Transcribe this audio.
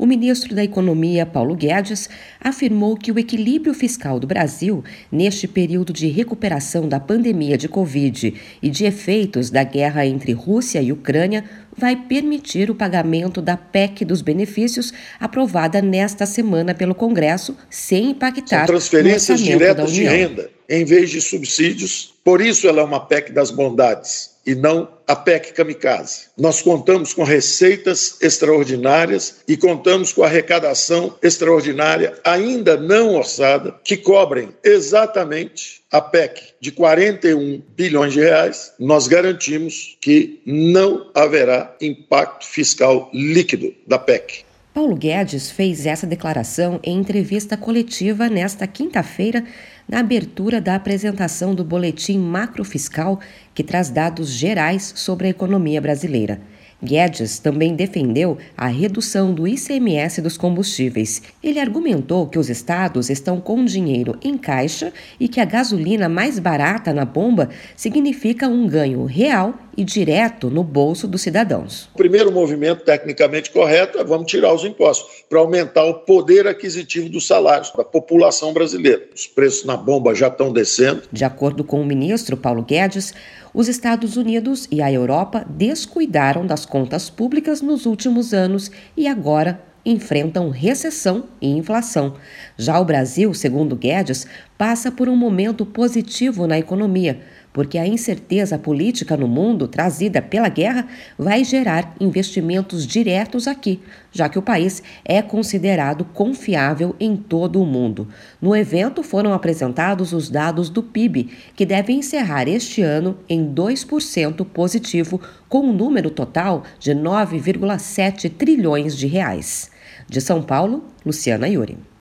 O ministro da Economia, Paulo Guedes, afirmou que o equilíbrio fiscal do Brasil, neste período de recuperação da pandemia de Covid e de efeitos da guerra entre Rússia e Ucrânia, vai permitir o pagamento da PEC dos benefícios aprovada nesta semana pelo Congresso, sem impactar São transferências diretas de renda, em vez de subsídios. Por isso ela é uma PEC das bondades e não a PEC kamikaze. Nós contamos com receitas extraordinárias e contamos com arrecadação extraordinária ainda não orçada que cobrem exatamente a PEC de 41 bilhões de reais. Nós garantimos que não haverá impacto fiscal líquido da PEC. Paulo Guedes fez essa declaração em entrevista coletiva nesta quinta-feira, na abertura da apresentação do Boletim Macrofiscal, que traz dados gerais sobre a economia brasileira. Guedes também defendeu a redução do ICMS dos combustíveis. Ele argumentou que os estados estão com dinheiro em caixa e que a gasolina mais barata na bomba significa um ganho real e direto no bolso dos cidadãos. O primeiro movimento tecnicamente correto é vamos tirar os impostos para aumentar o poder aquisitivo dos salários da população brasileira. Os preços na bomba já estão descendo. De acordo com o ministro Paulo Guedes, os Estados Unidos e a Europa descuidaram das contas públicas nos últimos anos e agora enfrentam recessão e inflação. Já o Brasil, segundo Guedes, passa por um momento positivo na economia porque a incerteza política no mundo trazida pela guerra vai gerar investimentos diretos aqui, já que o país é considerado confiável em todo o mundo. No evento foram apresentados os dados do PIB, que deve encerrar este ano em 2% positivo, com um número total de 9,7 trilhões de reais. De São Paulo, Luciana Yuri.